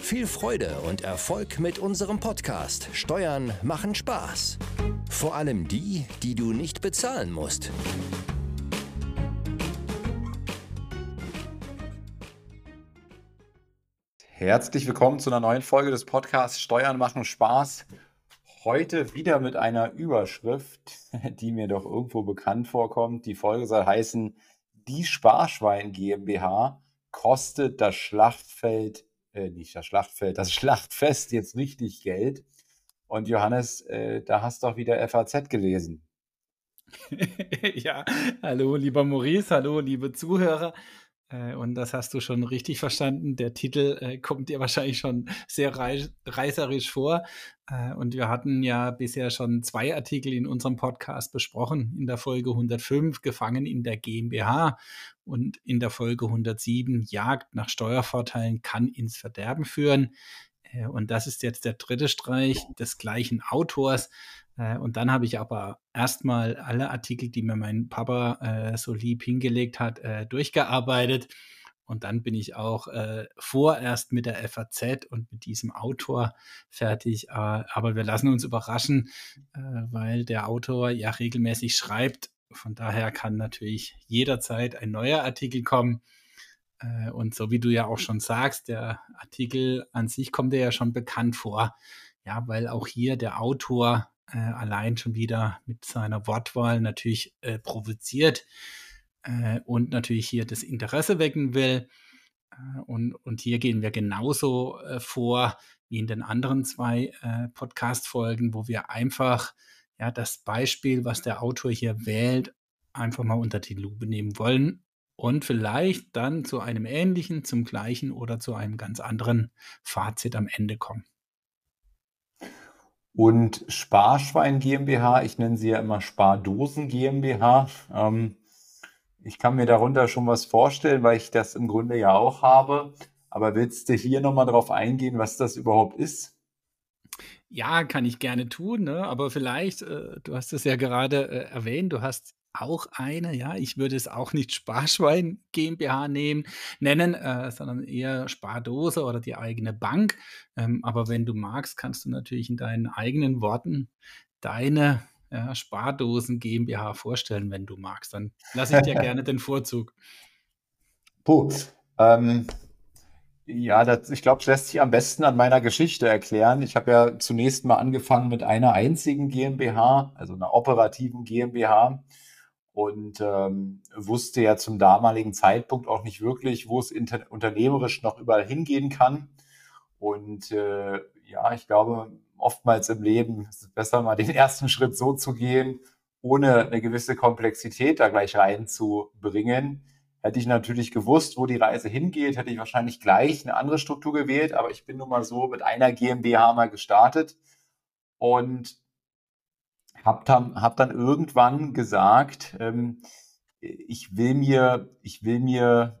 Viel Freude und Erfolg mit unserem Podcast Steuern machen Spaß. Vor allem die, die du nicht bezahlen musst. Herzlich willkommen zu einer neuen Folge des Podcasts Steuern machen Spaß. Heute wieder mit einer Überschrift, die mir doch irgendwo bekannt vorkommt. Die Folge soll heißen, die Sparschwein GmbH kostet das Schlachtfeld, äh, nicht das Schlachtfeld, das Schlachtfest jetzt richtig Geld. Und Johannes, äh, da hast du doch wieder FAZ gelesen. ja, hallo lieber Maurice, hallo liebe Zuhörer. Äh, und das hast du schon richtig verstanden. Der Titel äh, kommt dir wahrscheinlich schon sehr reißerisch vor. Äh, und wir hatten ja bisher schon zwei Artikel in unserem Podcast besprochen. In der Folge 105 Gefangen in der GmbH und in der Folge 107 Jagd nach Steuervorteilen kann ins Verderben führen. Und das ist jetzt der dritte Streich des gleichen Autors. Äh, und dann habe ich aber erstmal alle Artikel, die mir mein Papa äh, so lieb hingelegt hat, äh, durchgearbeitet. Und dann bin ich auch äh, vorerst mit der FAZ und mit diesem Autor fertig. Äh, aber wir lassen uns überraschen, äh, weil der Autor ja regelmäßig schreibt. Von daher kann natürlich jederzeit ein neuer Artikel kommen. Und so wie du ja auch schon sagst, der Artikel an sich kommt dir ja schon bekannt vor. Ja, weil auch hier der Autor äh, allein schon wieder mit seiner Wortwahl natürlich äh, provoziert äh, und natürlich hier das Interesse wecken will. Äh, und, und hier gehen wir genauso äh, vor wie in den anderen zwei äh, Podcast-Folgen, wo wir einfach ja, das Beispiel, was der Autor hier wählt, einfach mal unter die Lupe nehmen wollen und vielleicht dann zu einem ähnlichen, zum gleichen oder zu einem ganz anderen Fazit am Ende kommen. Und Sparschwein GmbH, ich nenne sie ja immer Spardosen GmbH. Ähm, ich kann mir darunter schon was vorstellen, weil ich das im Grunde ja auch habe. Aber willst du hier nochmal drauf eingehen, was das überhaupt ist? Ja, kann ich gerne tun, ne? aber vielleicht, äh, du hast es ja gerade äh, erwähnt, du hast auch eine, ja, ich würde es auch nicht Sparschwein GmbH nehmen, nennen, äh, sondern eher Spardose oder die eigene Bank. Ähm, aber wenn du magst, kannst du natürlich in deinen eigenen Worten deine ja, Spardosen GmbH vorstellen, wenn du magst. Dann lasse ich dir gerne den Vorzug. Puh, ähm, ja, das, ich glaube, es lässt sich am besten an meiner Geschichte erklären. Ich habe ja zunächst mal angefangen mit einer einzigen GmbH, also einer operativen GmbH und ähm, wusste ja zum damaligen Zeitpunkt auch nicht wirklich, wo es unternehmerisch noch überall hingehen kann. Und äh, ja, ich glaube, oftmals im Leben ist es besser, mal den ersten Schritt so zu gehen, ohne eine gewisse Komplexität da gleich reinzubringen. Hätte ich natürlich gewusst, wo die Reise hingeht, hätte ich wahrscheinlich gleich eine andere Struktur gewählt, aber ich bin nun mal so mit einer GmbH mal gestartet. Und habe dann, hab dann irgendwann gesagt, ähm, ich will mir, ich will mir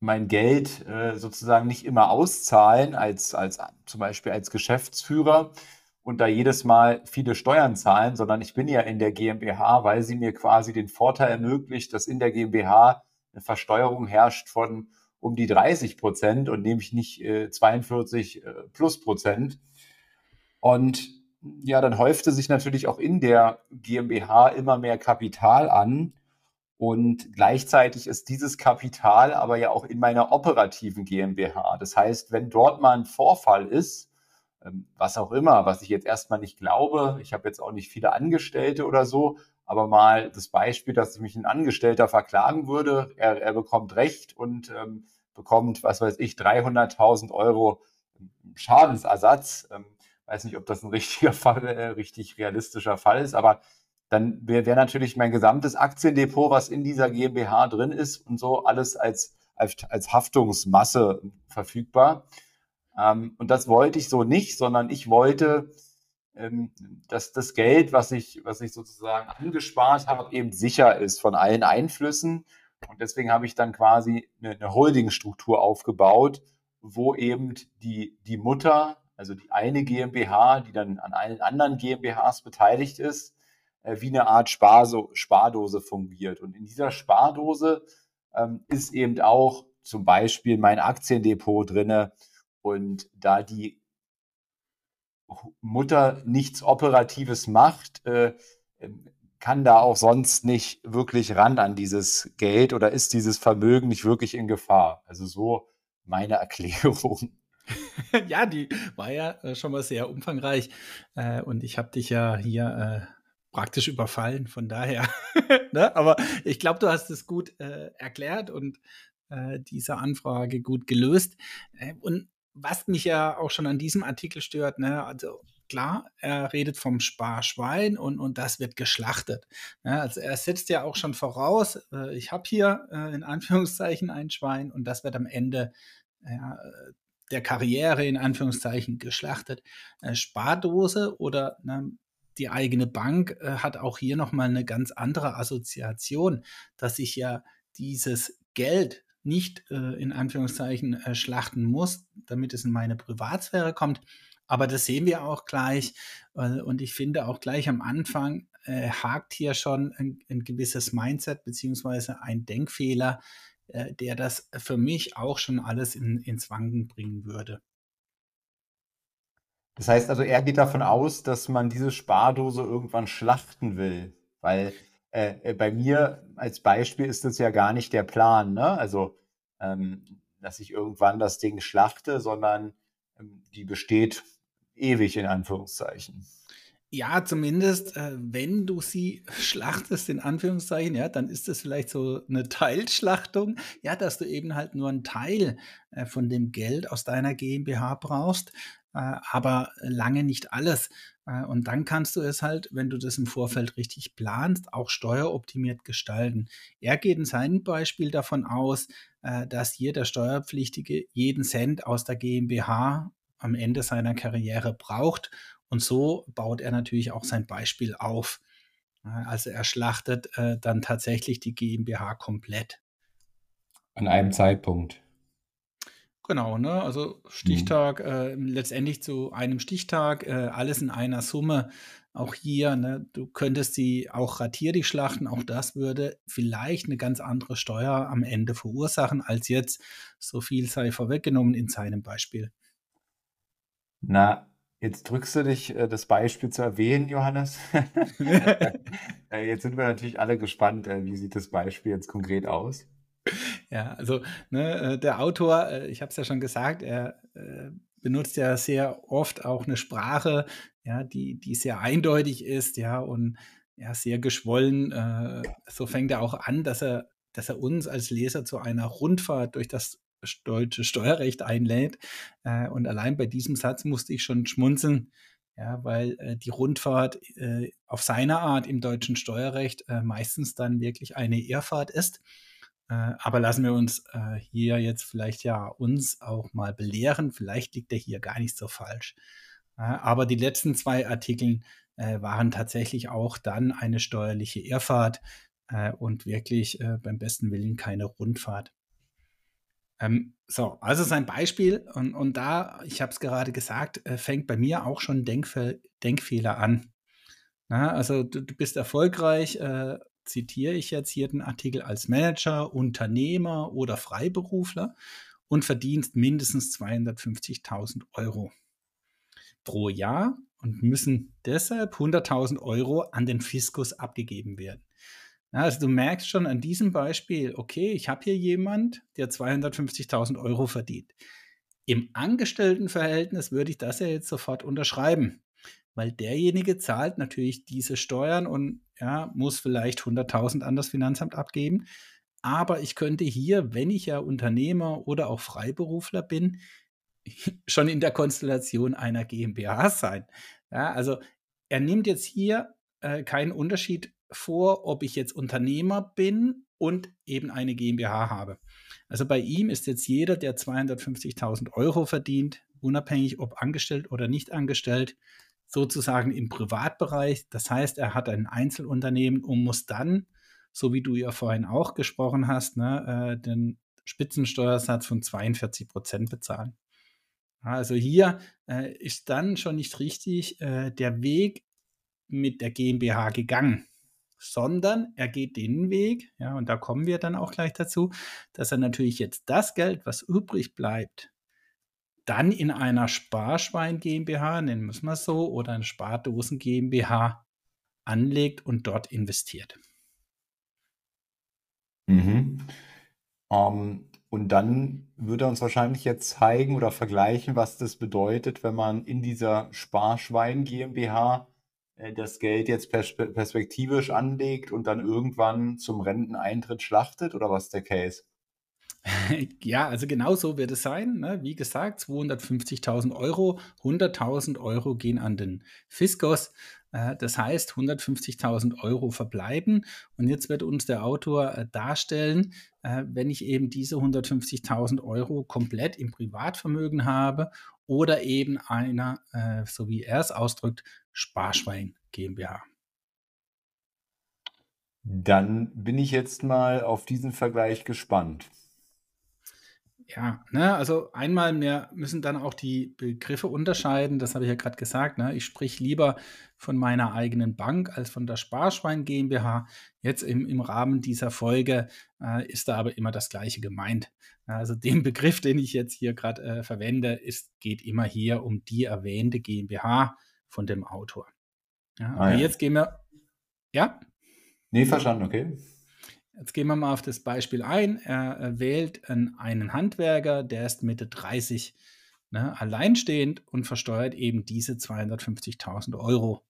mein Geld äh, sozusagen nicht immer auszahlen als, als zum Beispiel als Geschäftsführer und da jedes Mal viele Steuern zahlen, sondern ich bin ja in der GmbH, weil sie mir quasi den Vorteil ermöglicht, dass in der GmbH eine Versteuerung herrscht von um die 30 Prozent und nämlich nicht äh, 42 äh, plus Prozent. Und ja, dann häufte sich natürlich auch in der GmbH immer mehr Kapital an. Und gleichzeitig ist dieses Kapital aber ja auch in meiner operativen GmbH. Das heißt, wenn dort mal ein Vorfall ist, ähm, was auch immer, was ich jetzt erstmal nicht glaube, ich habe jetzt auch nicht viele Angestellte oder so, aber mal das Beispiel, dass mich ein Angestellter verklagen würde, er, er bekommt Recht und ähm, bekommt, was weiß ich, 300.000 Euro Schadensersatz. Ähm, weiß nicht, ob das ein richtiger Fall, äh, richtig realistischer Fall ist, aber dann wäre wär natürlich mein gesamtes Aktiendepot, was in dieser GmbH drin ist und so alles als, als, als Haftungsmasse verfügbar. Ähm, und das wollte ich so nicht, sondern ich wollte ähm, dass das Geld, was ich, was ich sozusagen angespart habe, eben sicher ist von allen Einflüssen. Und deswegen habe ich dann quasi eine, eine Holdingstruktur aufgebaut, wo eben die, die Mutter, also die eine GmbH, die dann an allen anderen GmbHs beteiligt ist, äh, wie eine Art Sparso Spardose fungiert. Und in dieser Spardose ähm, ist eben auch zum Beispiel mein Aktiendepot drinne. Und da die Mutter nichts Operatives macht, äh, kann da auch sonst nicht wirklich ran an dieses Geld oder ist dieses Vermögen nicht wirklich in Gefahr. Also so meine Erklärung. ja, die war ja äh, schon mal sehr umfangreich äh, und ich habe dich ja hier äh, praktisch überfallen, von daher. ne? Aber ich glaube, du hast es gut erklärt und diese Anfrage gut gelöst. Und was mich ja auch schon an diesem Artikel stört, ne, also klar, er redet vom Sparschwein und, und das wird geschlachtet. Ja, also er setzt ja auch schon voraus, ich habe hier in Anführungszeichen ein Schwein und das wird am Ende ja, der Karriere in Anführungszeichen geschlachtet. Äh, Spardose oder ne, die eigene Bank äh, hat auch hier nochmal eine ganz andere Assoziation, dass ich ja dieses Geld nicht äh, in Anführungszeichen äh, schlachten muss, damit es in meine Privatsphäre kommt. Aber das sehen wir auch gleich. Äh, und ich finde auch gleich am Anfang äh, hakt hier schon ein, ein gewisses Mindset beziehungsweise ein Denkfehler, äh, der das für mich auch schon alles in, ins Wanken bringen würde. Das heißt also, er geht davon aus, dass man diese Spardose irgendwann schlachten will, weil äh, äh, bei mir als Beispiel ist das ja gar nicht der Plan, ne? Also, ähm, dass ich irgendwann das Ding schlachte, sondern ähm, die besteht ewig in Anführungszeichen. Ja, zumindest, äh, wenn du sie schlachtest, in Anführungszeichen, ja, dann ist das vielleicht so eine Teilschlachtung, ja, dass du eben halt nur einen Teil äh, von dem Geld aus deiner GmbH brauchst, äh, aber lange nicht alles. Äh, und dann kannst du es halt, wenn du das im Vorfeld richtig planst, auch steueroptimiert gestalten. Er geht in seinem Beispiel davon aus, äh, dass jeder Steuerpflichtige jeden Cent aus der GmbH am Ende seiner Karriere braucht. Und so baut er natürlich auch sein Beispiel auf. Also er schlachtet dann tatsächlich die GmbH komplett. An einem Zeitpunkt. Genau, ne? Also Stichtag, mhm. äh, letztendlich zu einem Stichtag, äh, alles in einer Summe. Auch hier, ne, du könntest sie auch ratierlich schlachten, auch das würde vielleicht eine ganz andere Steuer am Ende verursachen, als jetzt so viel sei vorweggenommen in seinem Beispiel. Na, jetzt drückst du dich, äh, das Beispiel zu erwähnen, Johannes. Äh, jetzt sind wir natürlich alle gespannt, äh, wie sieht das Beispiel jetzt konkret aus? Ja, also ne, der Autor, ich habe es ja schon gesagt, er benutzt ja sehr oft auch eine Sprache, ja, die, die sehr eindeutig ist, ja, und ja, sehr geschwollen. So fängt er auch an, dass er, dass er uns als Leser zu einer Rundfahrt durch das deutsche Steuerrecht einlädt. Äh, und allein bei diesem Satz musste ich schon schmunzeln, ja, weil äh, die Rundfahrt äh, auf seine Art im deutschen Steuerrecht äh, meistens dann wirklich eine Irrfahrt ist. Äh, aber lassen wir uns äh, hier jetzt vielleicht ja uns auch mal belehren. Vielleicht liegt er hier gar nicht so falsch. Aber die letzten zwei Artikel waren tatsächlich auch dann eine steuerliche Irrfahrt und wirklich beim besten Willen keine Rundfahrt. Ähm, so, also sein Beispiel und, und da, ich habe es gerade gesagt, fängt bei mir auch schon Denkfe Denkfehler an. Na, also du, du, bist erfolgreich, äh, zitiere ich jetzt hier den Artikel, als Manager, Unternehmer oder Freiberufler und verdienst mindestens 250.000 Euro pro Jahr und müssen deshalb 100.000 Euro an den Fiskus abgegeben werden. Also du merkst schon an diesem Beispiel, okay, ich habe hier jemand, der 250.000 Euro verdient. Im Angestelltenverhältnis würde ich das ja jetzt sofort unterschreiben weil derjenige zahlt natürlich diese Steuern und ja, muss vielleicht 100.000 an das Finanzamt abgeben. Aber ich könnte hier, wenn ich ja Unternehmer oder auch Freiberufler bin, schon in der Konstellation einer GmbH sein. Ja, also er nimmt jetzt hier äh, keinen Unterschied vor, ob ich jetzt Unternehmer bin und eben eine GmbH habe. Also bei ihm ist jetzt jeder, der 250.000 Euro verdient, unabhängig ob angestellt oder nicht angestellt, sozusagen im Privatbereich. Das heißt, er hat ein Einzelunternehmen und muss dann, so wie du ja vorhin auch gesprochen hast, ne, äh, den Spitzensteuersatz von 42 Prozent bezahlen. Also hier äh, ist dann schon nicht richtig äh, der Weg mit der GmbH gegangen, sondern er geht den Weg, ja, und da kommen wir dann auch gleich dazu, dass er natürlich jetzt das Geld, was übrig bleibt, dann in einer Sparschwein GmbH, nennen wir es so, oder eine Spardosen GmbH anlegt und dort investiert. Mhm. Ähm, und dann wird er uns wahrscheinlich jetzt zeigen oder vergleichen, was das bedeutet, wenn man in dieser Sparschwein GmbH das Geld jetzt pers perspektivisch anlegt und dann irgendwann zum Renteneintritt schlachtet oder was ist der Case? Ja, also genau so wird es sein. Ne? Wie gesagt, 250.000 Euro, 100.000 Euro gehen an den Fiskus. Äh, das heißt, 150.000 Euro verbleiben. Und jetzt wird uns der Autor äh, darstellen, äh, wenn ich eben diese 150.000 Euro komplett im Privatvermögen habe oder eben einer, so wie er es ausdrückt, Sparschwein GmbH. Dann bin ich jetzt mal auf diesen Vergleich gespannt. Ja, ne, also einmal, wir müssen dann auch die Begriffe unterscheiden. Das habe ich ja gerade gesagt. Ne? Ich sprich lieber von meiner eigenen Bank als von der Sparschwein GmbH. Jetzt im, im Rahmen dieser Folge äh, ist da aber immer das Gleiche gemeint. Also den Begriff, den ich jetzt hier gerade äh, verwende, ist, geht immer hier um die erwähnte GmbH von dem Autor. Ja, ah, aber ja. jetzt gehen wir. Ja? Nee, verstanden, okay. Jetzt gehen wir mal auf das Beispiel ein. Er wählt einen Handwerker, der ist Mitte 30, ne, alleinstehend und versteuert eben diese 250.000 Euro.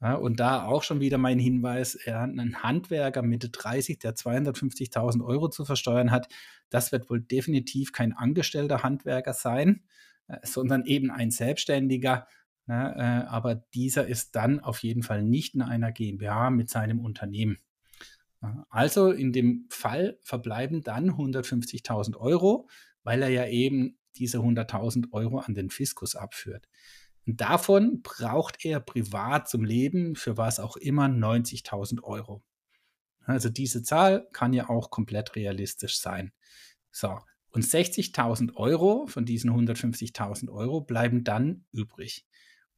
Ja, und da auch schon wieder mein Hinweis, er hat einen Handwerker Mitte 30, der 250.000 Euro zu versteuern hat. Das wird wohl definitiv kein angestellter Handwerker sein, äh, sondern eben ein Selbstständiger. Ne, äh, aber dieser ist dann auf jeden Fall nicht in einer GmbH mit seinem Unternehmen. Also in dem Fall verbleiben dann 150.000 Euro, weil er ja eben diese 100.000 Euro an den Fiskus abführt. Und davon braucht er privat zum Leben für was auch immer 90.000 Euro. Also diese Zahl kann ja auch komplett realistisch sein. So, und 60.000 Euro von diesen 150.000 Euro bleiben dann übrig.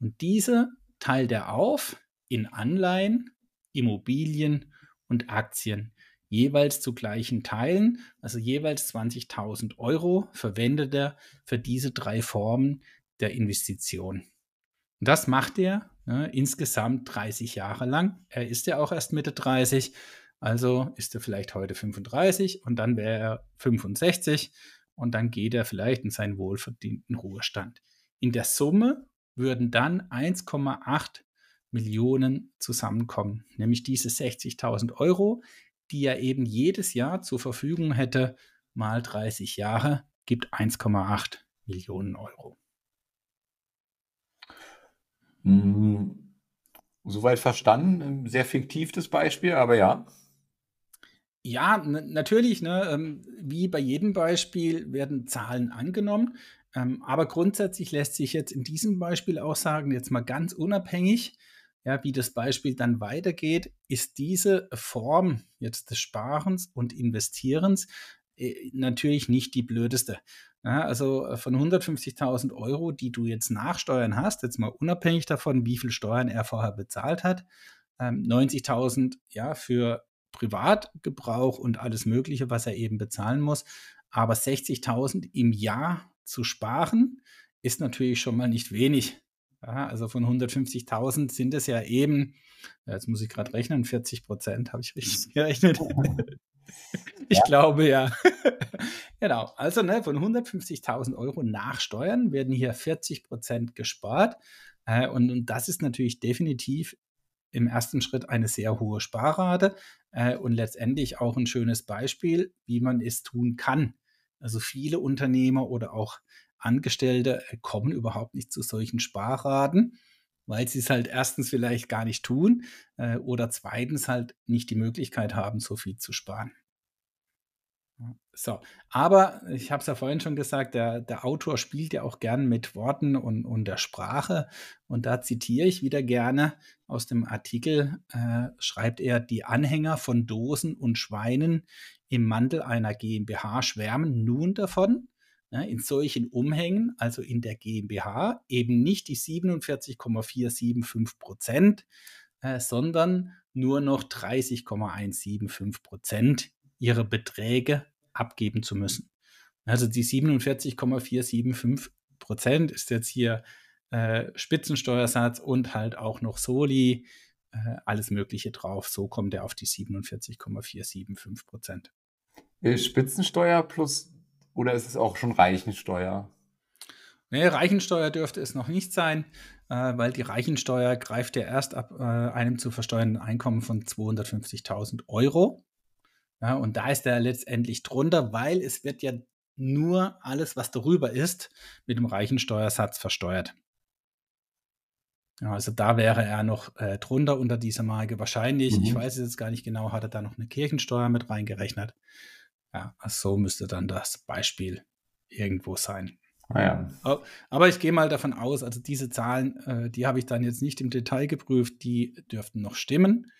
Und diese teilt er auf in Anleihen, Immobilien und Aktien, jeweils zu gleichen Teilen, also jeweils 20.000 Euro, verwendet er für diese drei Formen der Investition. Und das macht er ne, insgesamt 30 Jahre lang. Er ist ja auch erst Mitte 30, also ist er vielleicht heute 35 und dann wäre er 65 und dann geht er vielleicht in seinen wohlverdienten Ruhestand. In der Summe würden dann 1,8 Millionen zusammenkommen, nämlich diese 60.000 Euro, die er eben jedes Jahr zur Verfügung hätte, mal 30 Jahre, gibt 1,8 Millionen Euro. Hm, soweit verstanden. Sehr fiktiv das Beispiel, aber ja. Ja, natürlich, ne, ähm, wie bei jedem Beispiel werden Zahlen angenommen. Ähm, aber grundsätzlich lässt sich jetzt in diesem Beispiel auch sagen, jetzt mal ganz unabhängig ja, wie das Beispiel dann weitergeht, ist diese Form jetzt des Sparens und Investierens äh, natürlich nicht die blödeste. Ja, also äh, von 150.000 Euro, die du jetzt nachsteuern hast, jetzt mal unabhängig davon, wie viel Steuern er vorher bezahlt hat, ähm, 90.000 ja für Privatgebrauch und alles Mögliche, was er eben bezahlen muss, aber 60.000 im Jahr zu sparen, ist natürlich schon mal nicht wenig. Ja, also von 150.000 sind es ja eben, jetzt muss ich gerade rechnen, 40 Prozent habe ich richtig gerechnet. ich ja. glaube ja. genau, also ne, von 150.000 Euro nach Steuern werden hier 40 Prozent gespart. Äh, und, und das ist natürlich definitiv im ersten Schritt eine sehr hohe Sparrate äh, und letztendlich auch ein schönes Beispiel, wie man es tun kann. Also viele Unternehmer oder auch Angestellte äh, kommen überhaupt nicht zu solchen Sparraten, weil sie es halt erstens vielleicht gar nicht tun äh, oder zweitens halt nicht die Möglichkeit haben, so viel zu sparen. So, aber ich habe es ja vorhin schon gesagt, der, der Autor spielt ja auch gern mit Worten und, und der Sprache. Und da zitiere ich wieder gerne aus dem Artikel, äh, schreibt er, die Anhänger von Dosen und Schweinen im Mantel einer GmbH schwärmen nun davon, ne, in solchen Umhängen, also in der GmbH, eben nicht die 47,475 Prozent, äh, sondern nur noch 30,175 Prozent ihrer Beträge abgeben zu müssen. Also die 47,475 Prozent ist jetzt hier äh, Spitzensteuersatz und halt auch noch Soli, äh, alles Mögliche drauf. So kommt er auf die 47,475 Prozent. Spitzensteuer plus oder ist es auch schon Reichensteuer? Nee, Reichensteuer dürfte es noch nicht sein, äh, weil die Reichensteuer greift ja erst ab äh, einem zu versteuernden Einkommen von 250.000 Euro. Ja, und da ist er letztendlich drunter, weil es wird ja nur alles, was darüber ist, mit dem Reichensteuersatz versteuert. Ja, also da wäre er noch äh, drunter unter dieser Marke wahrscheinlich. Mhm. Ich weiß es jetzt gar nicht genau, hat er da noch eine Kirchensteuer mit reingerechnet. Ja, also so müsste dann das Beispiel irgendwo sein. Ah ja. Aber ich gehe mal davon aus, also diese Zahlen, äh, die habe ich dann jetzt nicht im Detail geprüft, die dürften noch stimmen.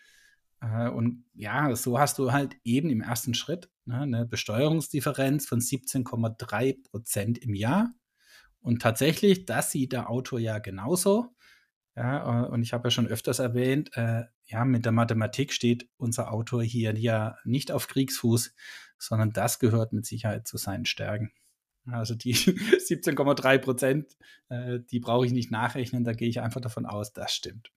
Äh, und ja, so hast du halt eben im ersten Schritt ne, eine Besteuerungsdifferenz von 17,3 Prozent im Jahr. Und tatsächlich, das sieht der Autor ja genauso. Ja, äh, und ich habe ja schon öfters erwähnt, äh, ja, mit der Mathematik steht unser Autor hier ja nicht auf Kriegsfuß, sondern das gehört mit Sicherheit zu seinen Stärken. Also die 17,3 Prozent, äh, die brauche ich nicht nachrechnen, da gehe ich einfach davon aus, das stimmt.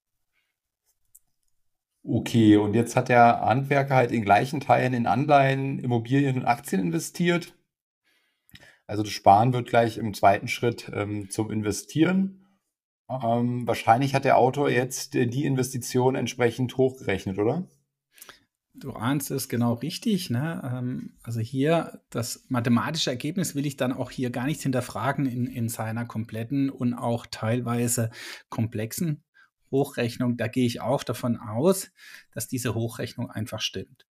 Okay, und jetzt hat der Handwerker halt in gleichen Teilen in Anleihen, Immobilien und Aktien investiert. Also das Sparen wird gleich im zweiten Schritt ähm, zum Investieren. Ähm, wahrscheinlich hat der Autor jetzt äh, die Investition entsprechend hochgerechnet, oder? Du ahnst es genau richtig. Ne? Ähm, also hier das mathematische Ergebnis will ich dann auch hier gar nicht hinterfragen in, in seiner kompletten und auch teilweise komplexen Hochrechnung, da gehe ich auch davon aus, dass diese Hochrechnung einfach stimmt.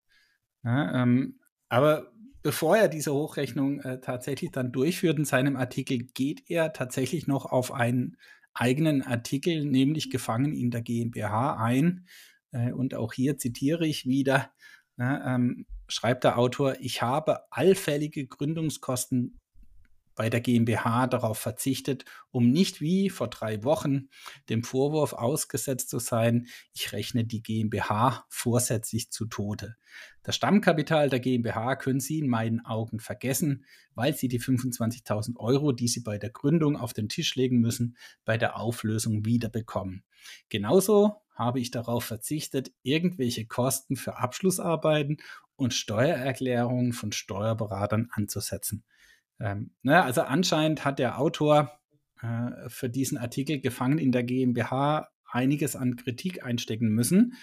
Ja, ähm, aber bevor er diese Hochrechnung äh, tatsächlich dann durchführt in seinem Artikel, geht er tatsächlich noch auf einen eigenen Artikel, nämlich Gefangen in der GmbH ein. Äh, und auch hier zitiere ich wieder, äh, ähm, schreibt der Autor, ich habe allfällige Gründungskosten bei der GmbH darauf verzichtet, um nicht wie vor drei Wochen dem Vorwurf ausgesetzt zu sein, ich rechne die GmbH vorsätzlich zu Tode. Das Stammkapital der GmbH können Sie in meinen Augen vergessen, weil Sie die 25.000 Euro, die Sie bei der Gründung auf den Tisch legen müssen, bei der Auflösung wiederbekommen. Genauso habe ich darauf verzichtet, irgendwelche Kosten für Abschlussarbeiten und Steuererklärungen von Steuerberatern anzusetzen. Ähm, ne, also anscheinend hat der Autor äh, für diesen Artikel gefangen in der GmbH einiges an Kritik einstecken müssen.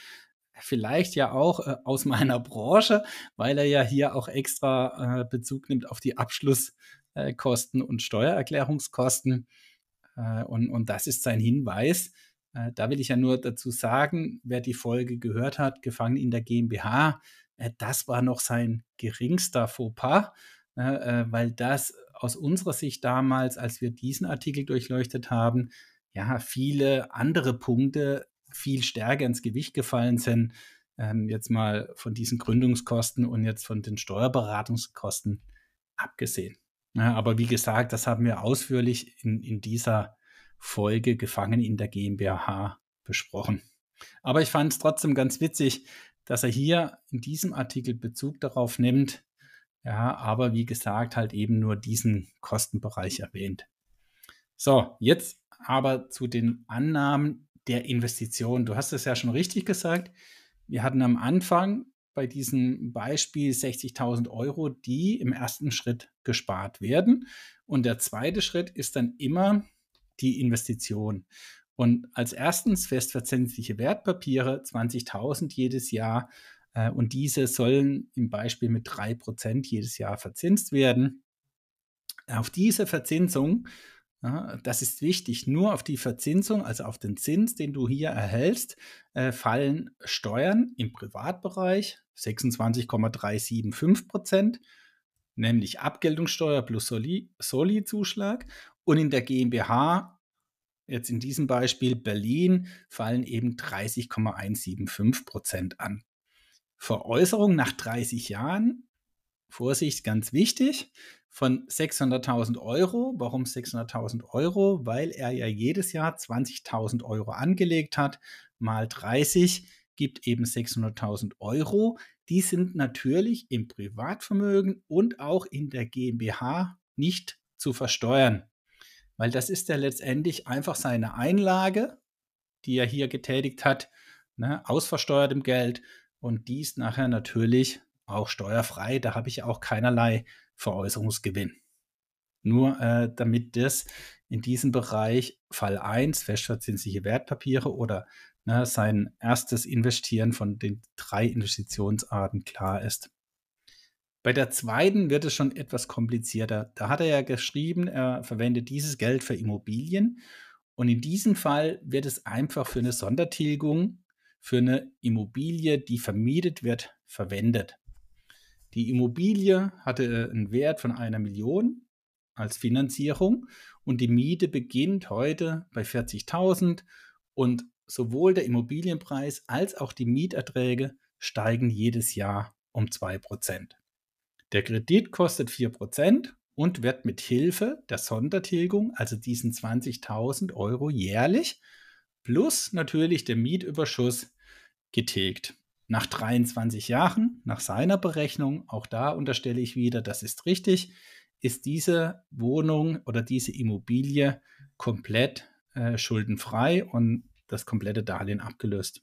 Vielleicht ja auch äh, aus meiner Branche, weil er ja hier auch extra äh, Bezug nimmt auf die Abschlusskosten und Steuererklärungskosten. Äh, und, und das ist sein Hinweis. Äh, da will ich ja nur dazu sagen, wer die Folge gehört hat, gefangen in der GmbH, äh, das war noch sein geringster Fauxpas ne, äh, weil das aus unserer Sicht damals, als wir diesen Artikel durchleuchtet haben, ja, viele andere Punkte viel stärker ins Gewicht gefallen sind. Ähm, jetzt mal von diesen Gründungskosten und jetzt von den Steuerberatungskosten abgesehen. Ja, aber wie gesagt, das haben wir ausführlich in, in dieser Folge Gefangen in der GmbH besprochen. Aber ich fand es trotzdem ganz witzig, dass er hier in diesem Artikel Bezug darauf nimmt, ja, aber wie gesagt, halt eben nur diesen Kostenbereich erwähnt. So, jetzt aber zu den Annahmen der Investition. Du hast es ja schon richtig gesagt. Wir hatten am Anfang bei diesem Beispiel 60.000 Euro, die im ersten Schritt gespart werden. Und der zweite Schritt ist dann immer die Investition. Und als erstens festverzinsliche Wertpapiere, 20.000 jedes Jahr äh, und diese sollen im Beispiel mit 3% jedes Jahr verzinst werden. Auf diese Verzinsung, das ist wichtig, nur auf die Verzinsung, also auf den Zins, den du hier erhältst, äh, fallen Steuern im Privatbereich 26,375% nämlich Abgeltungssteuer plus Soli-Zuschlag. Und in der GmbH, jetzt in diesem Beispiel Berlin, fallen eben 30,175 Prozent an. Veräußerung nach 30 Jahren, Vorsicht, ganz wichtig, von 600.000 Euro. Warum 600.000 Euro? Weil er ja jedes Jahr 20.000 Euro angelegt hat, mal 30 gibt eben 600.000 Euro. Die sind natürlich im Privatvermögen und auch in der GmbH nicht zu versteuern, weil das ist ja letztendlich einfach seine Einlage, die er hier getätigt hat, ne, aus versteuertem Geld und dies nachher natürlich auch steuerfrei. Da habe ich auch keinerlei Veräußerungsgewinn. Nur äh, damit das in diesem Bereich Fall 1, festverzinsliche Wertpapiere oder ne, sein erstes Investieren von den drei Investitionsarten klar ist. Bei der zweiten wird es schon etwas komplizierter. Da hat er ja geschrieben, er verwendet dieses Geld für Immobilien. Und in diesem Fall wird es einfach für eine Sondertilgung, für eine Immobilie, die vermietet wird, verwendet. Die Immobilie hatte einen Wert von einer Million als Finanzierung und die Miete beginnt heute bei 40.000 und sowohl der Immobilienpreis als auch die Mieterträge steigen jedes Jahr um 2%. Der Kredit kostet 4% und wird mit Hilfe der Sondertilgung, also diesen 20.000 Euro jährlich, plus natürlich der Mietüberschuss getilgt. Nach 23 Jahren, nach seiner Berechnung, auch da unterstelle ich wieder, das ist richtig, ist diese Wohnung oder diese Immobilie komplett äh, schuldenfrei und das komplette Darlehen abgelöst.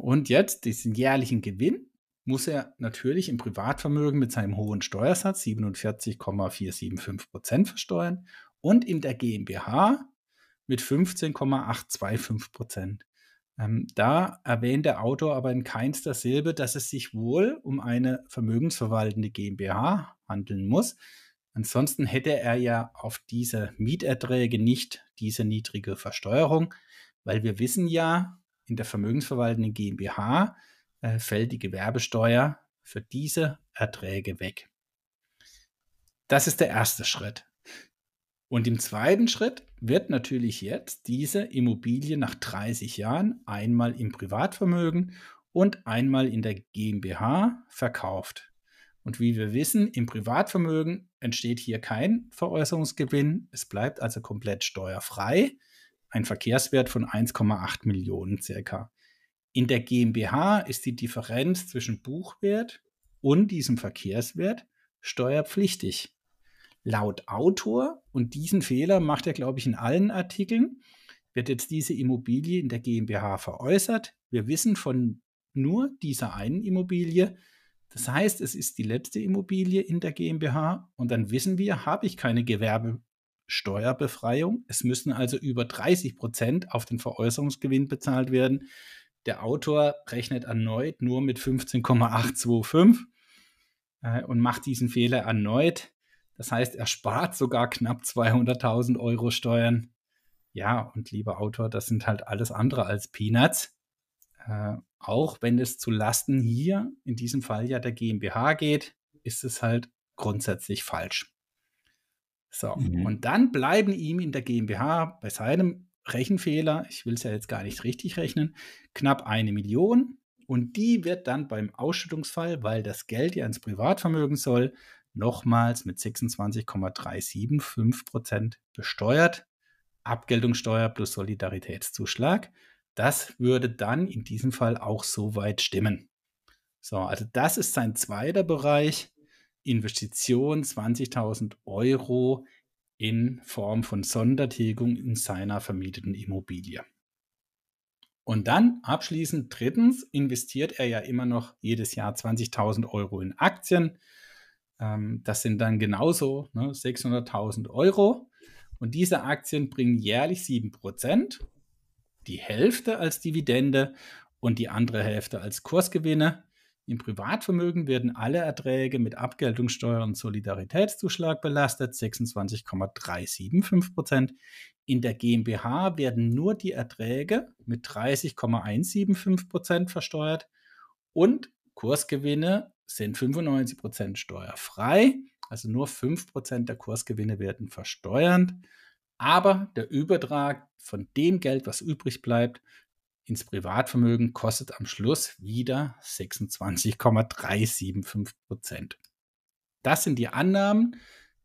Und jetzt diesen jährlichen Gewinn muss er natürlich im Privatvermögen mit seinem hohen Steuersatz 47,475 Prozent versteuern und in der GmbH mit 15,825 Prozent. Ähm, da erwähnt der Autor aber in keinster Silbe, dass es sich wohl um eine vermögensverwaltende GmbH handeln muss. Ansonsten hätte er ja auf diese Mieterträge nicht diese niedrige Versteuerung, weil wir wissen ja, in der vermögensverwaltenden GmbH äh, fällt die Gewerbesteuer für diese Erträge weg. Das ist der erste Schritt. Und im zweiten Schritt wird natürlich jetzt diese Immobilie nach 30 Jahren einmal im Privatvermögen und einmal in der GmbH verkauft. Und wie wir wissen, im Privatvermögen entsteht hier kein Veräußerungsgewinn. Es bleibt also komplett steuerfrei. Ein Verkehrswert von 1,8 Millionen circa. In der GmbH ist die Differenz zwischen Buchwert und diesem Verkehrswert steuerpflichtig laut Autor, und diesen Fehler macht er, glaube ich, in allen Artikeln, wird jetzt diese Immobilie in der GmbH veräußert. Wir wissen von nur dieser einen Immobilie. Das heißt, es ist die letzte Immobilie in der GmbH und dann wissen wir, habe ich keine Gewerbesteuerbefreiung. Es müssen also über 30 Prozent auf den Veräußerungsgewinn bezahlt werden. Der Autor rechnet erneut nur mit 15,825 äh, und macht diesen Fehler erneut. Das heißt, er spart sogar knapp 200.000 Euro Steuern. Ja, und lieber Autor, das sind halt alles andere als Peanuts. Äh, auch wenn es zu Lasten hier, in diesem Fall ja der GmbH geht, ist es halt grundsätzlich falsch. So, mhm. und dann bleiben ihm in der GmbH bei seinem Rechenfehler, ich will es ja jetzt gar nicht richtig rechnen, knapp eine Million. Und die wird dann beim Ausschüttungsfall, weil das Geld ja ins Privatvermögen soll, nochmals mit 26,375 Prozent besteuert. Abgeltungssteuer plus Solidaritätszuschlag. Das würde dann in diesem Fall auch soweit stimmen. So, also das ist sein zweiter Bereich. Investition 20.000 Euro in Form von Sondertilgung in seiner vermieteten Immobilie. Und dann abschließend drittens investiert er ja immer noch jedes Jahr 20.000 Euro in Aktien. Ähm, das sind dann genauso ne, 600.000 Euro. Und diese Aktien bringen jährlich 7%, die Hälfte als Dividende und die andere Hälfte als Kursgewinne. Im Privatvermögen werden alle Erträge mit Abgeltungssteuer und Solidaritätszuschlag belastet, 26,375% In der GmbH werden nur die Erträge mit 30,175% versteuert und Kursgewinne sind 95% steuerfrei, also nur 5% der Kursgewinne werden versteuert. Aber der Übertrag von dem Geld, was übrig bleibt, ins Privatvermögen kostet am Schluss wieder 26,375 Prozent. Das sind die Annahmen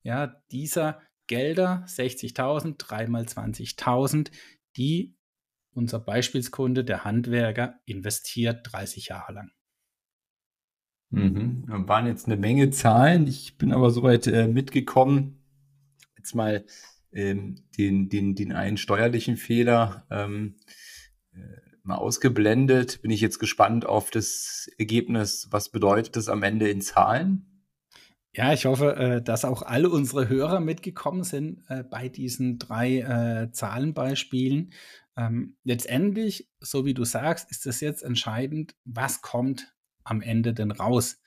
ja, dieser Gelder, 60.000, 3 mal 20.000, die unser Beispielskunde, der Handwerker, investiert 30 Jahre lang. Mhm. Waren jetzt eine Menge Zahlen. Ich bin aber soweit äh, mitgekommen. Jetzt mal ähm, den, den, den einen steuerlichen Fehler ähm, äh, mal ausgeblendet. Bin ich jetzt gespannt auf das Ergebnis. Was bedeutet das am Ende in Zahlen? Ja, ich hoffe, äh, dass auch alle unsere Hörer mitgekommen sind äh, bei diesen drei äh, Zahlenbeispielen. Ähm, letztendlich, so wie du sagst, ist es jetzt entscheidend, was kommt am Ende denn raus.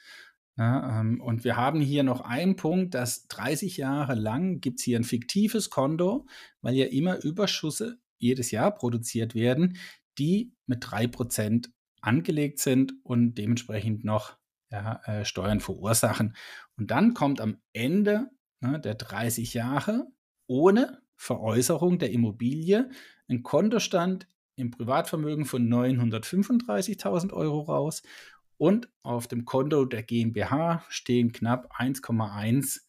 Ähm, und wir haben hier noch einen Punkt, dass 30 Jahre lang gibt es hier ein fiktives Konto, weil ja immer Überschüsse jedes Jahr produziert werden, die mit 3% angelegt sind und dementsprechend noch ja, äh, Steuern verursachen. Und dann kommt am Ende ne, der 30 Jahre ohne Veräußerung der Immobilie ein Kontostand im Privatvermögen von 935.000 Euro raus und auf dem Konto der GmbH stehen knapp 1,1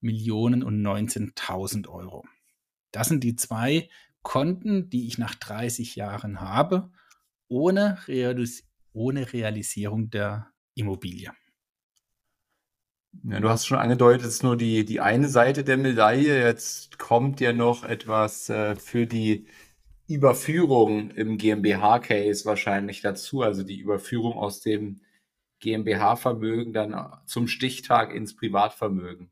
Millionen und 19.000 Euro. Das sind die zwei Konten, die ich nach 30 Jahren habe, ohne, Realis ohne Realisierung der Immobilie. Ja, du hast schon angedeutet, es ist nur die, die eine Seite der Medaille. Jetzt kommt ja noch etwas äh, für die Überführung im GmbH-Case wahrscheinlich dazu, also die Überführung aus dem GmbH-Vermögen dann zum Stichtag ins Privatvermögen.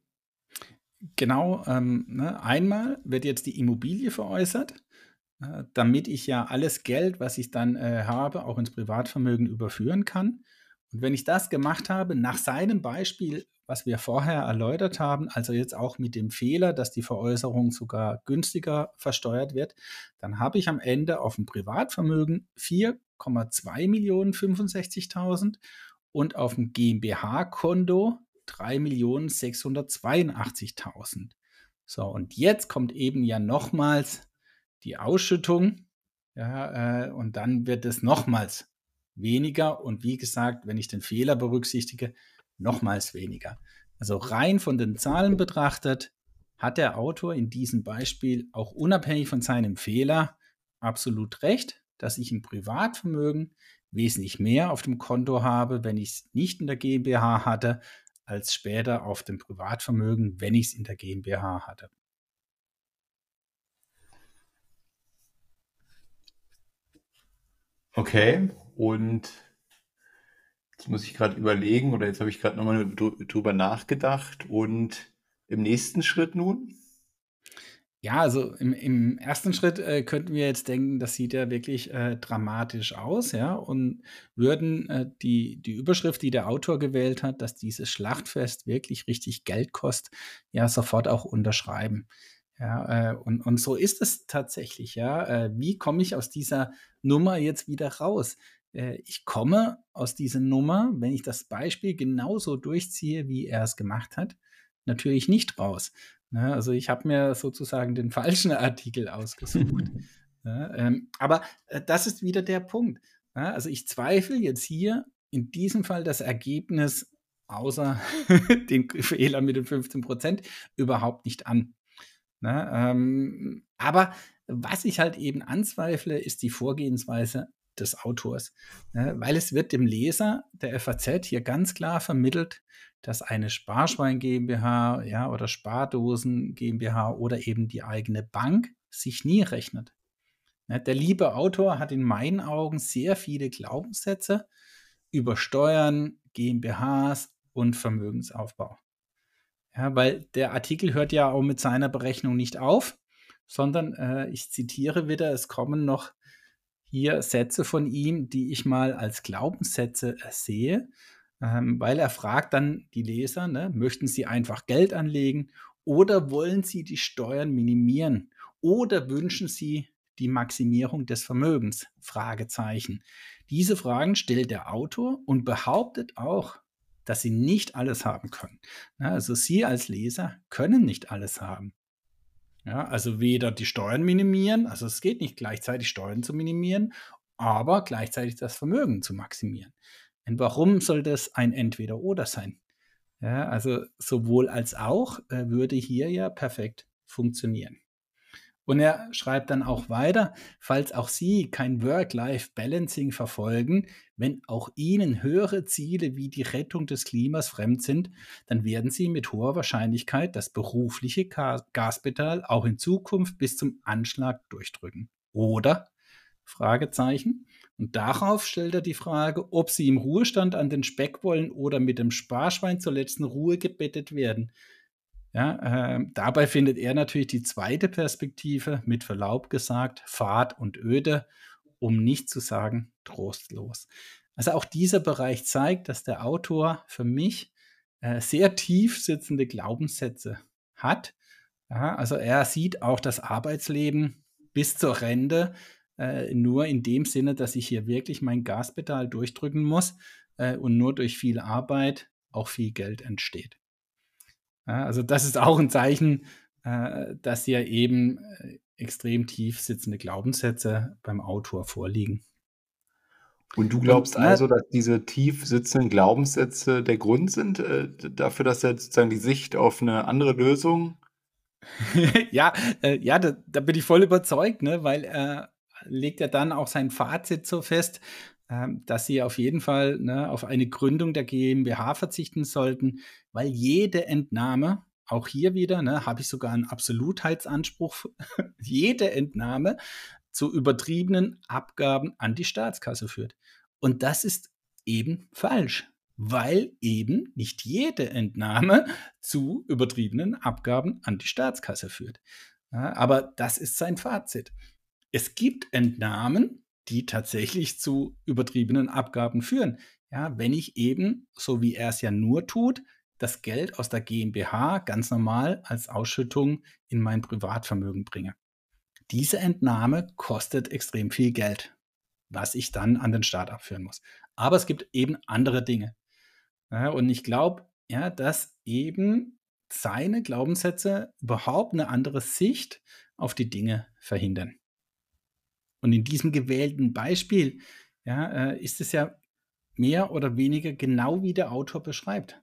Genau, ähm, ne, einmal wird jetzt die Immobilie veräußert, äh, damit ich ja alles Geld, was ich dann äh, habe, auch ins Privatvermögen überführen kann. Und wenn ich das gemacht habe, nach seinem Beispiel, was wir vorher erläutert haben, also jetzt auch mit dem Fehler, dass die Veräußerung sogar günstiger versteuert wird, dann habe ich am Ende auf dem Privatvermögen 4,2 Millionen 65.000 und auf dem GmbH-Konto 3.682.000. So, und jetzt kommt eben ja nochmals die Ausschüttung. Ja, äh, und dann wird es nochmals weniger und wie gesagt, wenn ich den Fehler berücksichtige, nochmals weniger. Also rein von den Zahlen betrachtet, hat der Autor in diesem Beispiel auch unabhängig von seinem Fehler absolut recht, dass ich im Privatvermögen wesentlich mehr auf dem Konto habe, wenn ich es nicht in der GmbH hatte, als später auf dem Privatvermögen, wenn ich es in der GmbH hatte. Okay, und jetzt muss ich gerade überlegen, oder jetzt habe ich gerade nochmal drüber nachgedacht. Und im nächsten Schritt nun? Ja, also im, im ersten Schritt äh, könnten wir jetzt denken, das sieht ja wirklich äh, dramatisch aus, ja, und würden äh, die, die Überschrift, die der Autor gewählt hat, dass dieses Schlachtfest wirklich richtig Geld kostet, ja, sofort auch unterschreiben. Ja, äh, und, und so ist es tatsächlich, ja. Äh, wie komme ich aus dieser Nummer jetzt wieder raus? Äh, ich komme aus dieser Nummer, wenn ich das Beispiel genauso durchziehe, wie er es gemacht hat, natürlich nicht raus. Ne? Also ich habe mir sozusagen den falschen Artikel ausgesucht. ja, ähm, aber äh, das ist wieder der Punkt. Ja? Also ich zweifle jetzt hier in diesem Fall das Ergebnis außer den Fehler mit den 15 Prozent überhaupt nicht an. Ne? Ähm, aber was ich halt eben anzweifle, ist die Vorgehensweise des Autors, ne? weil es wird dem Leser der FAZ hier ganz klar vermittelt, dass eine Sparschwein GmbH ja, oder Spardosen GmbH oder eben die eigene Bank sich nie rechnet. Ne? Der liebe Autor hat in meinen Augen sehr viele Glaubenssätze über Steuern, GmbHs und Vermögensaufbau. Ja, weil der Artikel hört ja auch mit seiner Berechnung nicht auf, sondern äh, ich zitiere wieder, es kommen noch hier Sätze von ihm, die ich mal als Glaubenssätze sehe, ähm, weil er fragt dann die Leser, ne, möchten sie einfach Geld anlegen oder wollen sie die Steuern minimieren oder wünschen sie die Maximierung des Vermögens? Fragezeichen. Diese Fragen stellt der Autor und behauptet auch, dass sie nicht alles haben können. Also Sie als Leser können nicht alles haben. Ja, also weder die Steuern minimieren, also es geht nicht gleichzeitig Steuern zu minimieren, aber gleichzeitig das Vermögen zu maximieren. Und warum soll das ein Entweder-Oder sein? Ja, also sowohl als auch äh, würde hier ja perfekt funktionieren. Und er schreibt dann auch weiter, falls auch Sie kein Work-Life-Balancing verfolgen, wenn auch Ihnen höhere Ziele wie die Rettung des Klimas fremd sind, dann werden Sie mit hoher Wahrscheinlichkeit das berufliche Gaspedal auch in Zukunft bis zum Anschlag durchdrücken. Oder? Fragezeichen. Und darauf stellt er die Frage, ob Sie im Ruhestand an den Speck wollen oder mit dem Sparschwein zur letzten Ruhe gebettet werden. Ja, äh, dabei findet er natürlich die zweite Perspektive, mit Verlaub gesagt, Fahrt und öde, um nicht zu sagen trostlos. Also auch dieser Bereich zeigt, dass der Autor für mich äh, sehr tief sitzende Glaubenssätze hat. Ja, also er sieht auch das Arbeitsleben bis zur Rente äh, nur in dem Sinne, dass ich hier wirklich mein Gaspedal durchdrücken muss äh, und nur durch viel Arbeit auch viel Geld entsteht. Ja, also das ist auch ein Zeichen, äh, dass hier eben äh, extrem tief sitzende Glaubenssätze beim Autor vorliegen. Und du glaubst Und, also, dass diese tief sitzenden Glaubenssätze der Grund sind äh, dafür, dass er sozusagen die Sicht auf eine andere Lösung ja, äh, ja, da, da, bin ich voll überzeugt, ne, weil er legt ja dann auch sein Fazit so fest, ähm, dass sie auf jeden Fall ne, auf eine Gründung der GmbH verzichten sollten, weil jede Entnahme, auch hier wieder, ne, habe ich sogar einen Absolutheitsanspruch, jede Entnahme zu übertriebenen Abgaben an die Staatskasse führt. Und das ist eben falsch, weil eben nicht jede Entnahme zu übertriebenen Abgaben an die Staatskasse führt. Ja, aber das ist sein Fazit. Es gibt Entnahmen, die tatsächlich zu übertriebenen Abgaben führen. Ja, wenn ich eben, so wie er es ja nur tut, das Geld aus der GmbH ganz normal als Ausschüttung in mein Privatvermögen bringe. Diese Entnahme kostet extrem viel Geld, was ich dann an den Staat abführen muss. Aber es gibt eben andere Dinge. Ja, und ich glaube, ja, dass eben seine Glaubenssätze überhaupt eine andere Sicht auf die Dinge verhindern. Und in diesem gewählten Beispiel ja, äh, ist es ja mehr oder weniger genau wie der Autor beschreibt.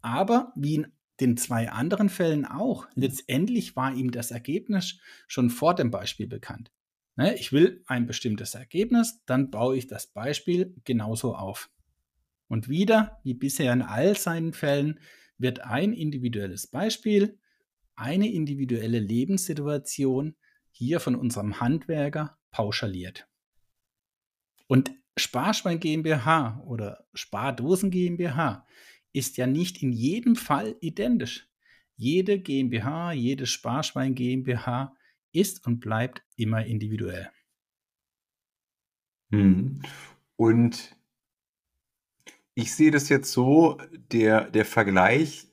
Aber wie in den zwei anderen Fällen auch, letztendlich war ihm das Ergebnis schon vor dem Beispiel bekannt. Ne, ich will ein bestimmtes Ergebnis, dann baue ich das Beispiel genauso auf. Und wieder, wie bisher in all seinen Fällen, wird ein individuelles Beispiel, eine individuelle Lebenssituation hier von unserem Handwerker pauschaliert. Und Sparschwein GmbH oder Spardosen GmbH ist ja nicht in jedem Fall identisch. Jede GmbH, jede Sparschwein GmbH ist und bleibt immer individuell. Hm. Und ich sehe das jetzt so, der, der Vergleich,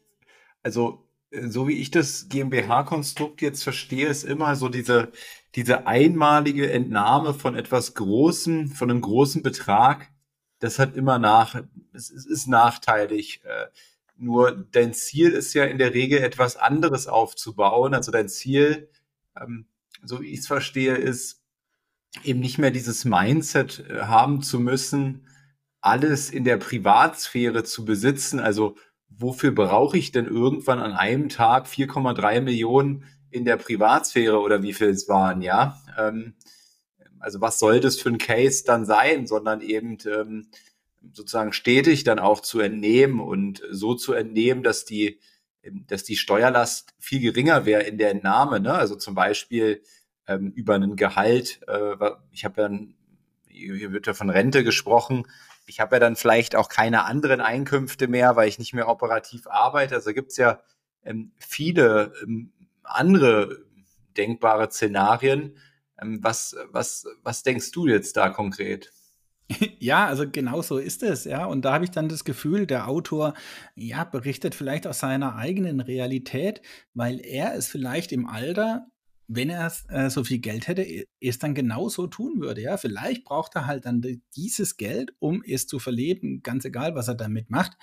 also so wie ich das GmbH-Konstrukt jetzt verstehe, ist immer so diese, diese einmalige Entnahme von etwas Großem, von einem großen Betrag. Das hat immer nach, es ist, nachteilig. Äh, nur dein Ziel ist ja in der Regel etwas anderes aufzubauen. Also dein Ziel, ähm, so wie ich es verstehe, ist eben nicht mehr dieses Mindset äh, haben zu müssen, alles in der Privatsphäre zu besitzen. Also wofür brauche ich denn irgendwann an einem Tag 4,3 Millionen in der Privatsphäre oder wie viel es waren, ja? Ähm, also was soll das für ein Case dann sein, sondern eben ähm, sozusagen stetig dann auch zu entnehmen und so zu entnehmen, dass die, dass die Steuerlast viel geringer wäre in der Entnahme. Ne? Also zum Beispiel ähm, über ein Gehalt, äh, ich habe ja, hier wird ja von Rente gesprochen, ich habe ja dann vielleicht auch keine anderen Einkünfte mehr, weil ich nicht mehr operativ arbeite. Also gibt es ja ähm, viele ähm, andere denkbare Szenarien. Ähm, was, was, was denkst du jetzt da konkret? Ja, also genau so ist es, ja. Und da habe ich dann das Gefühl, der Autor, ja, berichtet vielleicht aus seiner eigenen Realität, weil er es vielleicht im Alter wenn er äh, so viel Geld hätte, es dann genauso tun würde. Ja, vielleicht braucht er halt dann dieses Geld, um es zu verleben, ganz egal, was er damit macht.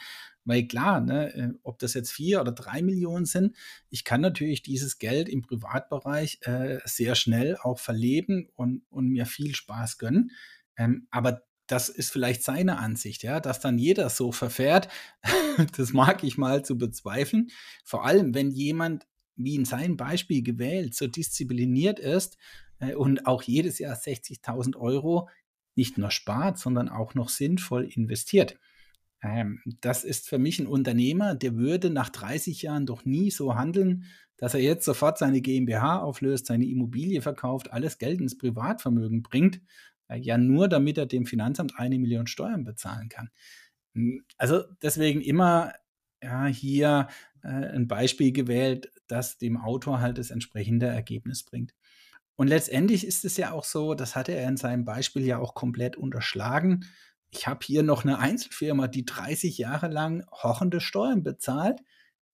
Weil klar, ne, äh, ob das jetzt vier oder drei Millionen sind, ich kann natürlich dieses Geld im Privatbereich äh, sehr schnell auch verleben und, und mir viel Spaß gönnen. Ähm, aber das ist vielleicht seine Ansicht, ja, dass dann jeder so verfährt, das mag ich mal zu bezweifeln. Vor allem, wenn jemand wie in seinem Beispiel gewählt, so diszipliniert ist äh, und auch jedes Jahr 60.000 Euro nicht nur spart, sondern auch noch sinnvoll investiert. Ähm, das ist für mich ein Unternehmer, der würde nach 30 Jahren doch nie so handeln, dass er jetzt sofort seine GmbH auflöst, seine Immobilie verkauft, alles Geld ins Privatvermögen bringt, äh, ja nur damit er dem Finanzamt eine Million Steuern bezahlen kann. Hm, also deswegen immer ja, hier äh, ein Beispiel gewählt, das dem Autor halt das entsprechende Ergebnis bringt. Und letztendlich ist es ja auch so, das hatte er in seinem Beispiel ja auch komplett unterschlagen. Ich habe hier noch eine Einzelfirma, die 30 Jahre lang horrende Steuern bezahlt,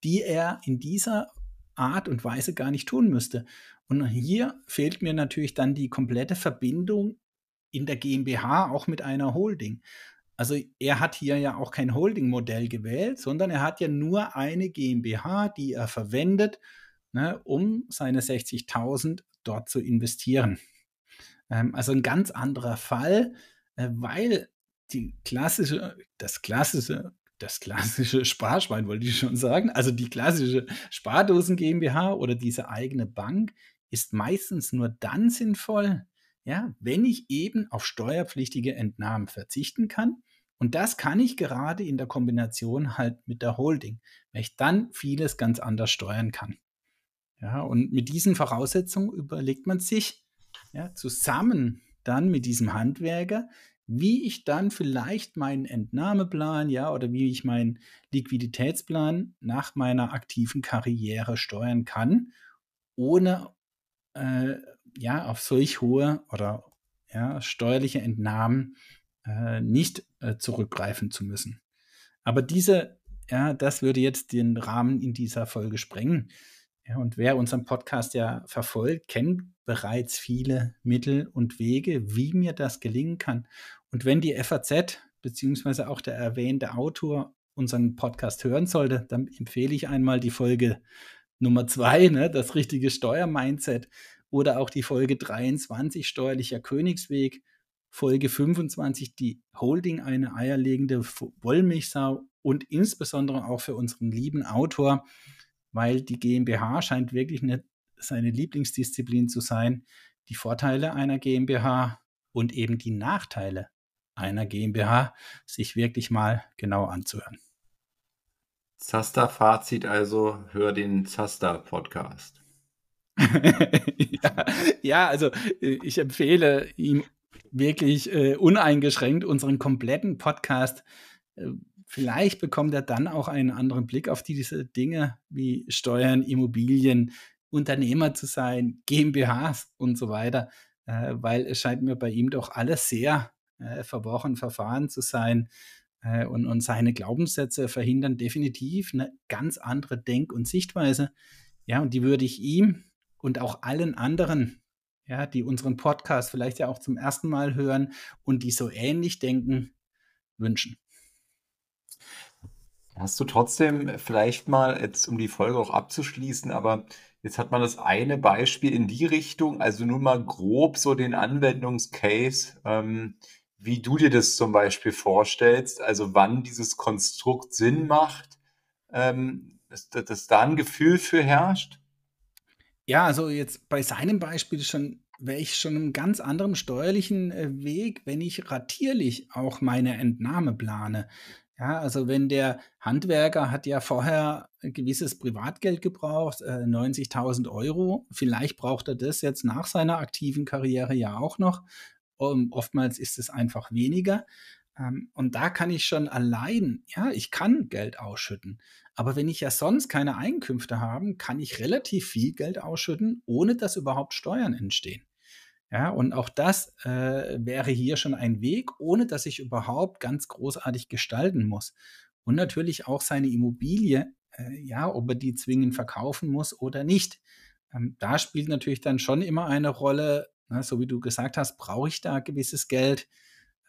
die er in dieser Art und Weise gar nicht tun müsste. Und hier fehlt mir natürlich dann die komplette Verbindung in der GmbH auch mit einer Holding. Also er hat hier ja auch kein Holding-Modell gewählt, sondern er hat ja nur eine GmbH, die er verwendet, ne, um seine 60.000 dort zu investieren. Ähm, also ein ganz anderer Fall, äh, weil die klassische, das klassische, das klassische Sparschwein wollte ich schon sagen, also die klassische Spardosen GmbH oder diese eigene Bank ist meistens nur dann sinnvoll, ja, wenn ich eben auf steuerpflichtige Entnahmen verzichten kann und das kann ich gerade in der Kombination halt mit der Holding, weil ich dann vieles ganz anders steuern kann. Ja, und mit diesen Voraussetzungen überlegt man sich ja, zusammen dann mit diesem Handwerker, wie ich dann vielleicht meinen Entnahmeplan, ja, oder wie ich meinen Liquiditätsplan nach meiner aktiven Karriere steuern kann, ohne äh, ja auf solch hohe oder ja, steuerliche Entnahmen äh, nicht äh, zurückgreifen zu müssen. Aber diese, ja, das würde jetzt den Rahmen in dieser Folge sprengen. Ja, und wer unseren Podcast ja verfolgt, kennt bereits viele Mittel und Wege, wie mir das gelingen kann. Und wenn die FAZ beziehungsweise auch der erwähnte Autor unseren Podcast hören sollte, dann empfehle ich einmal die Folge Nummer zwei, ne, das richtige Steuermindset, oder auch die Folge 23, steuerlicher Königsweg, Folge 25 die Holding eine eierlegende Wollmilchsau und insbesondere auch für unseren lieben Autor, weil die GmbH scheint wirklich eine, seine Lieblingsdisziplin zu sein, die Vorteile einer GmbH und eben die Nachteile einer GmbH sich wirklich mal genau anzuhören. Zaster-Fazit also, hör den Zaster-Podcast. ja, ja, also äh, ich empfehle ihm wirklich äh, uneingeschränkt unseren kompletten Podcast. Äh, vielleicht bekommt er dann auch einen anderen Blick auf diese Dinge wie Steuern, Immobilien, Unternehmer zu sein, GmbHs und so weiter, äh, weil es scheint mir bei ihm doch alles sehr äh, verworren, verfahren zu sein. Äh, und, und seine Glaubenssätze verhindern definitiv eine ganz andere Denk- und Sichtweise. Ja, und die würde ich ihm und auch allen anderen ja, die unseren Podcast vielleicht ja auch zum ersten Mal hören und die so ähnlich denken, wünschen. Hast du trotzdem vielleicht mal, jetzt um die Folge auch abzuschließen, aber jetzt hat man das eine Beispiel in die Richtung, also nur mal grob so den Anwendungscase, ähm, wie du dir das zum Beispiel vorstellst, also wann dieses Konstrukt Sinn macht, ähm, dass, dass da ein Gefühl für herrscht? Ja, also jetzt bei seinem Beispiel schon wäre ich schon einem ganz anderen steuerlichen äh, Weg, wenn ich ratierlich auch meine Entnahme plane. Ja, also wenn der Handwerker hat ja vorher ein gewisses Privatgeld gebraucht, äh, 90.000 Euro. Vielleicht braucht er das jetzt nach seiner aktiven Karriere ja auch noch. Um, oftmals ist es einfach weniger. Ähm, und da kann ich schon allein, ja, ich kann Geld ausschütten. Aber wenn ich ja sonst keine Einkünfte habe, kann ich relativ viel Geld ausschütten, ohne dass überhaupt Steuern entstehen. Ja, und auch das äh, wäre hier schon ein Weg, ohne dass ich überhaupt ganz großartig gestalten muss. Und natürlich auch seine Immobilie, äh, ja, ob er die zwingend verkaufen muss oder nicht. Ähm, da spielt natürlich dann schon immer eine Rolle, ne, so wie du gesagt hast, brauche ich da gewisses Geld,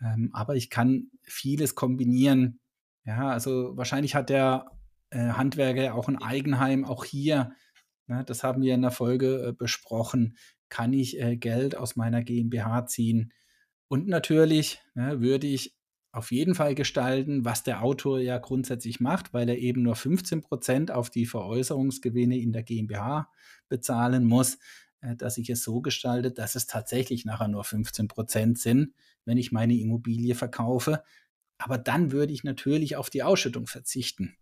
ähm, aber ich kann vieles kombinieren. Ja, also wahrscheinlich hat der äh, Handwerker ja auch ein Eigenheim, auch hier, ne, das haben wir in der Folge äh, besprochen, kann ich äh, Geld aus meiner GmbH ziehen. Und natürlich ne, würde ich auf jeden Fall gestalten, was der Autor ja grundsätzlich macht, weil er eben nur 15 Prozent auf die Veräußerungsgewinne in der GmbH bezahlen muss, äh, dass ich es so gestalte, dass es tatsächlich nachher nur 15 Prozent sind, wenn ich meine Immobilie verkaufe. Aber dann würde ich natürlich auf die Ausschüttung verzichten,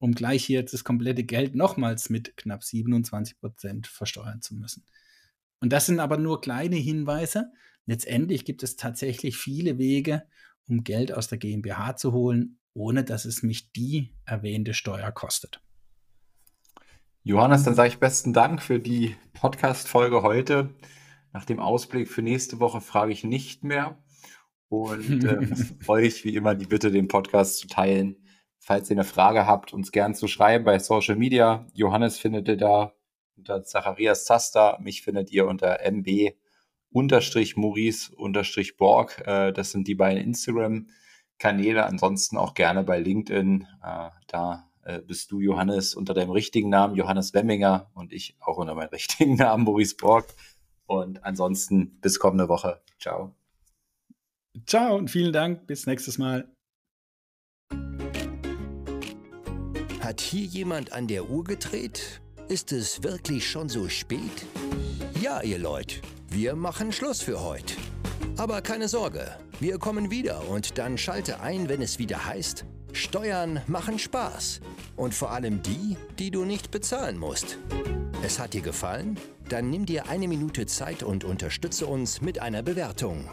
um gleich hier das komplette Geld nochmals mit knapp 27 Prozent versteuern zu müssen. Und das sind aber nur kleine Hinweise. Letztendlich gibt es tatsächlich viele Wege, um Geld aus der GmbH zu holen, ohne dass es mich die erwähnte Steuer kostet. Johannes, dann sage ich besten Dank für die Podcast-Folge heute. Nach dem Ausblick für nächste Woche frage ich nicht mehr und äh, euch wie immer die Bitte, den Podcast zu teilen. Falls ihr eine Frage habt, uns gern zu schreiben bei Social Media. Johannes findet ihr da unter Zacharias Zaster. Mich findet ihr unter MB unterstrich Maurice unterstrich Borg. Äh, das sind die beiden Instagram-Kanäle. Ansonsten auch gerne bei LinkedIn. Äh, da äh, bist du, Johannes, unter deinem richtigen Namen, Johannes Wemminger, und ich auch unter meinem richtigen Namen, Maurice Borg. Und ansonsten bis kommende Woche. Ciao. Ciao und vielen Dank. Bis nächstes Mal. Hat hier jemand an der Uhr gedreht? Ist es wirklich schon so spät? Ja, ihr Leute. Wir machen Schluss für heute. Aber keine Sorge, wir kommen wieder und dann schalte ein, wenn es wieder heißt, Steuern machen Spaß. Und vor allem die, die du nicht bezahlen musst. Es hat dir gefallen? Dann nimm dir eine Minute Zeit und unterstütze uns mit einer Bewertung.